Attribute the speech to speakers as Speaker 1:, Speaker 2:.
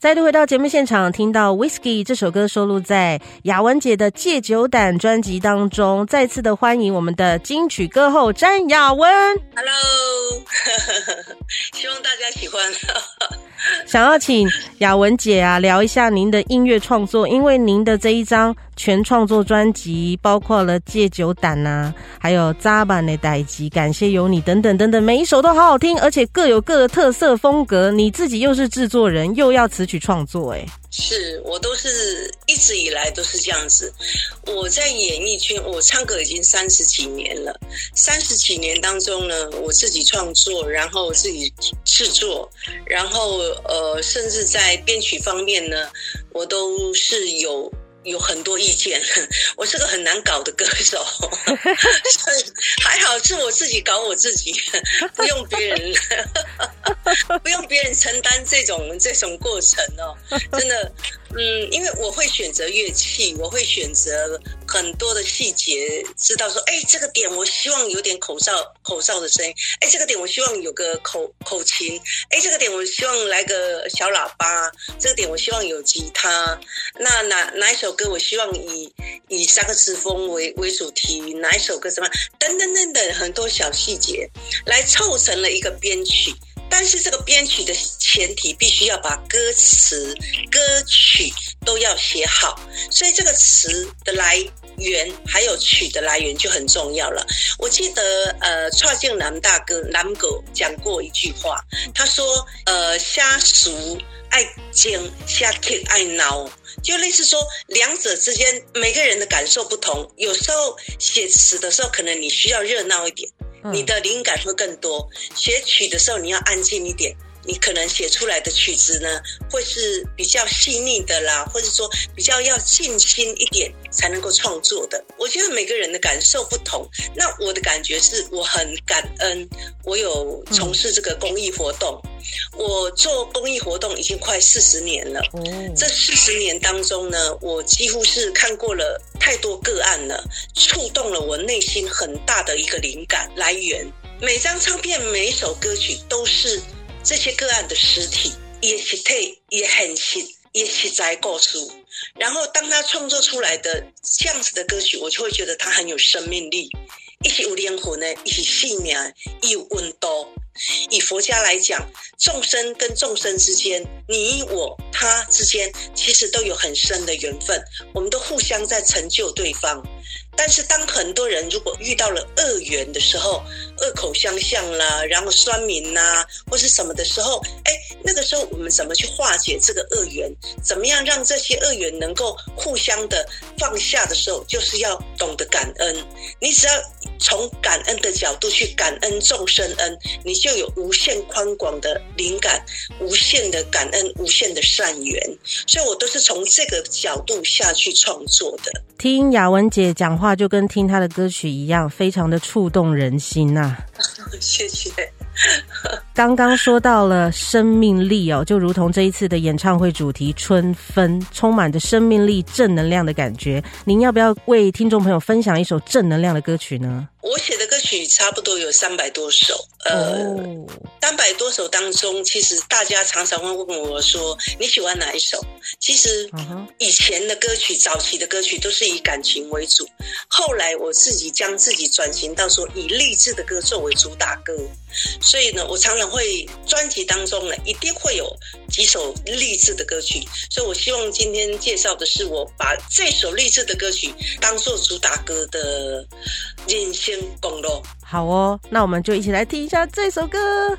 Speaker 1: 再度回到节目现场，听到《Whiskey》这首歌收录在雅文姐的《戒酒胆》专辑当中。再次的欢迎我们的金曲歌后詹雅雯。
Speaker 2: Hello，希望大家喜欢。
Speaker 1: 想要请雅文姐啊聊一下您的音乐创作，因为您的这一张全创作专辑包括了《戒酒胆》呐，还有《扎板的代集》、《感谢有你》等等等等，每一首都好好听，而且各有各的特色风格。你自己又是制作人，又要词曲创作，哎，
Speaker 2: 是我都是一直以来都是这样子。我在演艺圈，我唱歌已经三十几年了，三十几年当中呢，我自己创作，然后自己制作，然后呃，甚至在编曲方面呢，我都是有。有很多意见，我是个很难搞的歌手，所以还好是我自己搞我自己，不用别人，不用别人承担这种这种过程哦，真的。嗯，因为我会选择乐器，我会选择很多的细节，知道说，哎，这个点我希望有点口哨口哨的声音，哎，这个点我希望有个口口琴，哎，这个点我希望来个小喇叭，这个点我希望有吉他，那哪哪一首歌我希望以以萨克斯风为为主题，哪一首歌什么等等等等很多小细节，来凑成了一个编曲。但是这个编曲的前提必须要把歌词、歌曲都要写好，所以这个词的来源还有曲的来源就很重要了。我记得呃，蔡健南大哥南狗讲过一句话，他说呃，瞎俗爱精，瞎听爱闹，就类似说两者之间每个人的感受不同，有时候写词的时候可能你需要热闹一点。你的灵感会更多。写曲的时候，你要安静一点。你可能写出来的曲子呢，会是比较细腻的啦，或者说比较要静心一点才能够创作的。我觉得每个人的感受不同。那我的感觉是，我很感恩，我有从事这个公益活动。我做公益活动已经快四十年了。这四十年当中呢，我几乎是看过了太多个案了，触动了我内心很大的一个灵感来源。每张唱片、每一首歌曲都是。这些个案的尸体也是退也很实也是在告诉，然后当他创作出来的这样子的歌曲，我就会觉得他很有生命力，一起有灵魂呢，一起信念，一有温度。以佛家来讲，众生跟众生之间，你我他之间，其实都有很深的缘分，我们都互相在成就对方。但是，当很多人如果遇到了恶缘的时候，恶口相向啦，然后酸民呐、啊，或是什么的时候，哎，那个时候我们怎么去化解这个恶缘？怎么样让这些恶缘能够互相的放下的时候，就是要懂得感恩。你只要从感恩的角度去感恩众生恩，你就有无限宽广的灵感，无限的感恩，无限的善缘。所以我都是从这个角度下去创作的。
Speaker 1: 听雅文姐讲话。就跟听她的歌曲一样，非常的触动人心呐、啊。
Speaker 2: 谢谢。
Speaker 1: 刚刚说到了生命力哦，就如同这一次的演唱会主题《春分》，充满着生命力、正能量的感觉。您要不要为听众朋友分享一首正能量的歌曲呢？
Speaker 2: 我写的歌曲差不多有三百多首，呃，三百多首当中，其实大家常常会问我说，你喜欢哪一首？其实以前的歌曲，早期的歌曲都是以感情为主，后来我自己将自己转型到说以励志的歌作为主打歌，所以呢，我常常会专辑当中呢一定会有几首励志的歌曲，所以我希望今天介绍的是我把这首励志的歌曲当做主打歌的人生公路。
Speaker 1: 好哦，那我们就一起来听一下这首歌。